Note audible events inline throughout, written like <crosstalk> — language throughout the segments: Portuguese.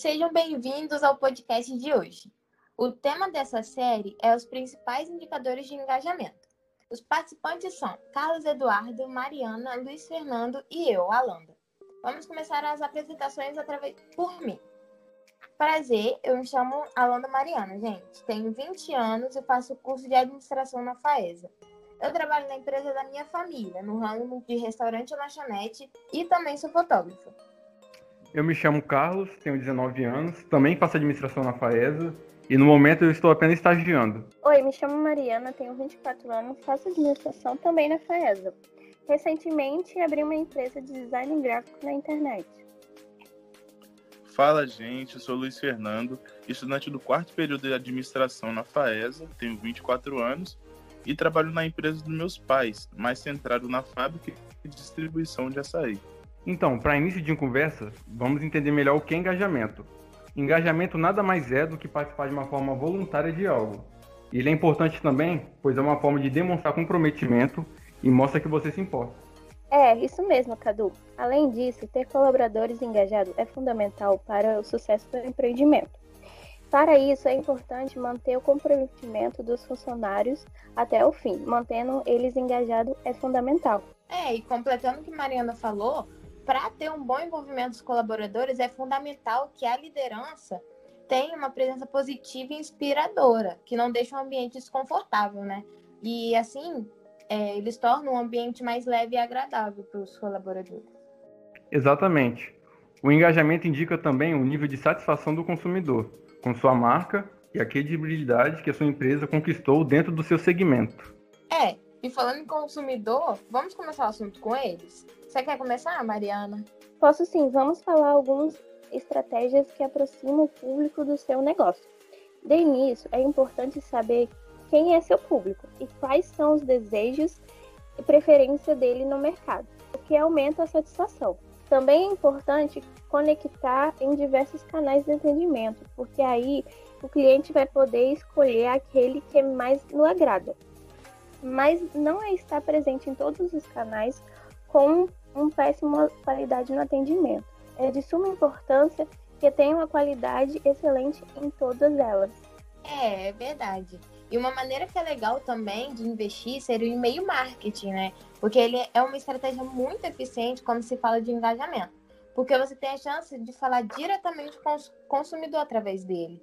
Sejam bem-vindos ao podcast de hoje. O tema dessa série é os principais indicadores de engajamento. Os participantes são Carlos Eduardo, Mariana, Luiz Fernando e eu, Alanda. Vamos começar as apresentações através por mim. Prazer, eu me chamo Alanda Mariana, gente. Tenho 20 anos e faço curso de administração na FAESA. Eu trabalho na empresa da minha família, no ramo de restaurante e lanchonete, e também sou fotógrafa. Eu me chamo Carlos, tenho 19 anos, também faço administração na FAESA e no momento eu estou apenas estagiando. Oi, me chamo Mariana, tenho 24 anos, faço administração também na FAESA. Recentemente abri uma empresa de design gráfico na internet. Fala, gente, eu sou Luiz Fernando, estudante do quarto período de administração na FAESA, tenho 24 anos e trabalho na empresa dos meus pais, mais centrado na fábrica e distribuição de açaí. Então, para início de conversa, vamos entender melhor o que é engajamento. Engajamento nada mais é do que participar de uma forma voluntária de algo. Ele é importante também, pois é uma forma de demonstrar comprometimento e mostra que você se importa. É, isso mesmo, Cadu. Além disso, ter colaboradores engajados é fundamental para o sucesso do empreendimento. Para isso, é importante manter o comprometimento dos funcionários até o fim. Mantendo eles engajados é fundamental. É, e completando o que Mariana falou, para ter um bom envolvimento dos colaboradores, é fundamental que a liderança tenha uma presença positiva e inspiradora, que não deixe um ambiente desconfortável, né? E assim, é, eles tornam o ambiente mais leve e agradável para os colaboradores. Exatamente. O engajamento indica também o nível de satisfação do consumidor com sua marca e a credibilidade que a sua empresa conquistou dentro do seu segmento. É, e falando em consumidor, vamos começar o assunto com eles? Você quer começar, Mariana? Posso sim, vamos falar algumas estratégias que aproximam o público do seu negócio. De início, é importante saber quem é seu público e quais são os desejos e preferência dele no mercado, o que aumenta a satisfação. Também é importante conectar em diversos canais de atendimento, porque aí o cliente vai poder escolher aquele que mais no agrada. Mas não é estar presente em todos os canais com uma péssima qualidade no atendimento. É de suma importância que tenha uma qualidade excelente em todas elas. É, é verdade. E uma maneira que é legal também de investir seria o e-mail marketing, né? Porque ele é uma estratégia muito eficiente quando se fala de engajamento. Porque você tem a chance de falar diretamente com o consumidor através dele.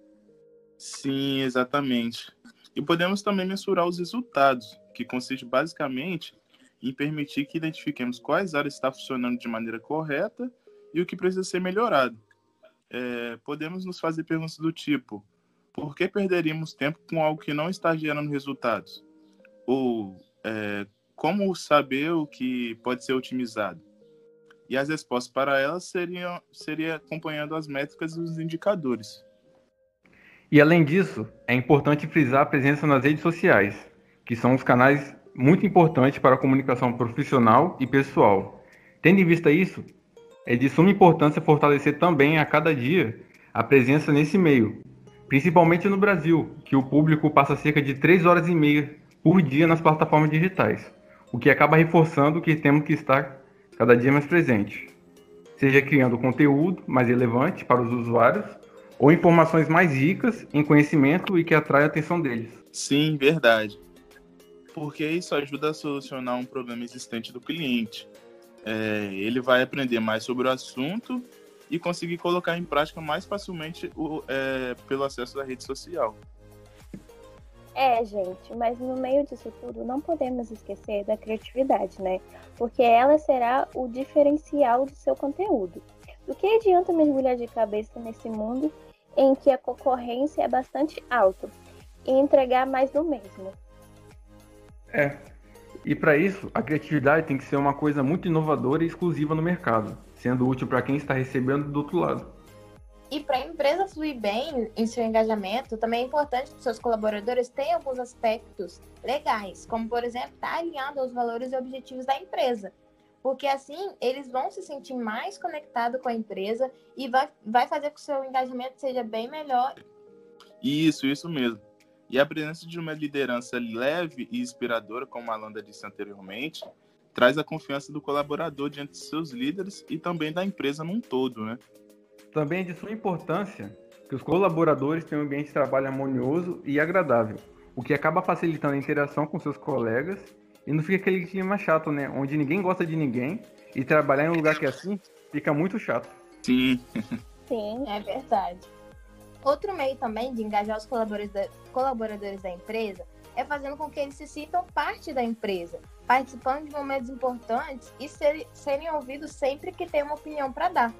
Sim, exatamente. E podemos também mensurar os resultados, que consiste basicamente em permitir que identifiquemos quais áreas estão funcionando de maneira correta e o que precisa ser melhorado. É, podemos nos fazer perguntas do tipo: por que perderíamos tempo com algo que não está gerando resultados? Ou é, como saber o que pode ser otimizado? E as respostas para elas seriam seria acompanhando as métricas e os indicadores. E além disso, é importante frisar a presença nas redes sociais, que são os canais muito importantes para a comunicação profissional e pessoal. Tendo em vista isso, é de suma importância fortalecer também a cada dia a presença nesse meio, principalmente no Brasil, que o público passa cerca de 3 horas e meia por dia nas plataformas digitais, o que acaba reforçando que temos que estar cada dia mais presente, seja criando conteúdo mais relevante para os usuários ou informações mais ricas em conhecimento e que atraem a atenção deles. Sim, verdade. Porque isso ajuda a solucionar um problema existente do cliente. É, ele vai aprender mais sobre o assunto e conseguir colocar em prática mais facilmente o, é, pelo acesso à rede social. É, gente, mas no meio disso tudo não podemos esquecer da criatividade, né? Porque ela será o diferencial do seu conteúdo. Do que adianta mergulhar de cabeça nesse mundo em que a concorrência é bastante alta e entregar mais do mesmo? É. E para isso, a criatividade tem que ser uma coisa muito inovadora e exclusiva no mercado sendo útil para quem está recebendo do outro lado. E para a empresa fluir bem em seu engajamento, também é importante que seus colaboradores tenham alguns aspectos legais, como, por exemplo, estar tá alinhado aos valores e objetivos da empresa. Porque assim eles vão se sentir mais conectados com a empresa e vai, vai fazer com que o seu engajamento seja bem melhor. Isso, isso mesmo. E a presença de uma liderança leve e inspiradora, como a Alanda disse anteriormente, traz a confiança do colaborador diante de seus líderes e também da empresa num todo, né? Também é de suma importância que os colaboradores tenham um ambiente de trabalho harmonioso e agradável, o que acaba facilitando a interação com seus colegas e não fica aquele clima chato, né? Onde ninguém gosta de ninguém e trabalhar em um lugar que é assim fica muito chato. Sim. Sim, é verdade. Outro meio também de engajar os colaboradores da, empresa é fazendo com que eles se sintam parte da empresa, participando de momentos importantes e ser, serem ouvidos sempre que tem uma opinião para dar.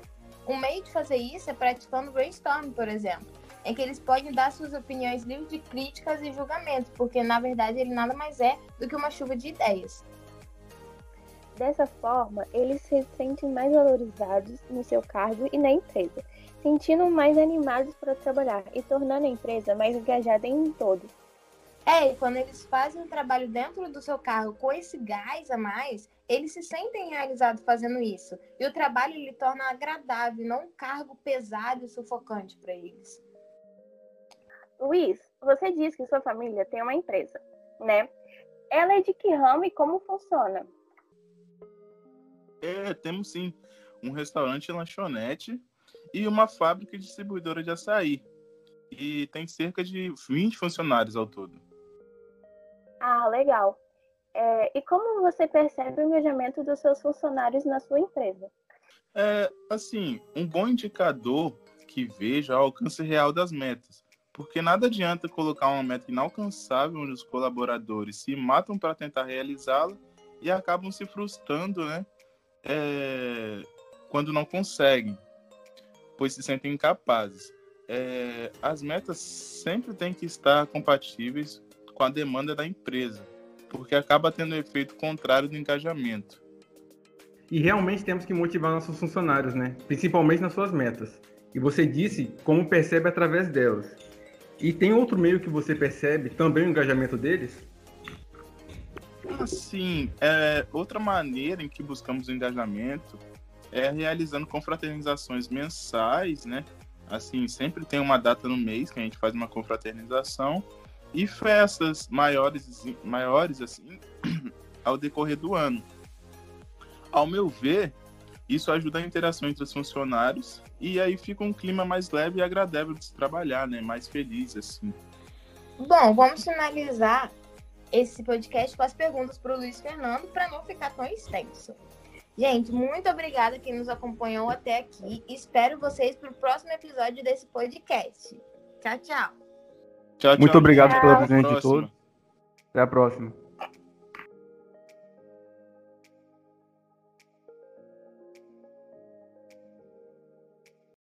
Um meio de fazer isso é praticando brainstorming, por exemplo, em que eles podem dar suas opiniões livres de críticas e julgamentos, porque na verdade ele nada mais é do que uma chuva de ideias. Dessa forma, eles se sentem mais valorizados no seu cargo e na empresa, sentindo mais animados para trabalhar e tornando a empresa mais engajada em todo. É, e quando eles fazem um trabalho dentro do seu carro com esse gás a mais, eles se sentem realizados fazendo isso. E o trabalho lhe torna agradável, não um cargo pesado e sufocante para eles. Luiz, você disse que sua família tem uma empresa, né? Ela é de que ramo e como funciona? É, temos sim um restaurante e lanchonete e uma fábrica distribuidora de açaí. E tem cerca de 20 funcionários ao todo. Ah, legal. É, e como você percebe o engajamento dos seus funcionários na sua empresa? É, assim, um bom indicador que vejo é o alcance real das metas. Porque nada adianta colocar uma meta inalcançável onde os colaboradores se matam para tentar realizá-la e acabam se frustrando, né? É, quando não conseguem, pois se sentem incapazes. É, as metas sempre têm que estar compatíveis com a demanda da empresa, porque acaba tendo um efeito contrário do engajamento. E realmente temos que motivar nossos funcionários, né? Principalmente nas suas metas. E você disse como percebe através delas. E tem outro meio que você percebe também o engajamento deles? Sim, é, outra maneira em que buscamos o engajamento é realizando confraternizações mensais, né? Assim, sempre tem uma data no mês que a gente faz uma confraternização e festas maiores, maiores assim, <clears throat> ao decorrer do ano. Ao meu ver, isso ajuda a interação entre os funcionários e aí fica um clima mais leve e agradável de se trabalhar, né? Mais feliz, assim. Bom, vamos finalizar esse podcast com as perguntas para o Luiz Fernando para não ficar tão extenso. Gente, muito obrigada quem nos acompanhou até aqui. Espero vocês para o próximo episódio desse podcast. Tchau, tchau. Tchau, tchau. Muito obrigado tchau. pela presença de todos. Até a próxima.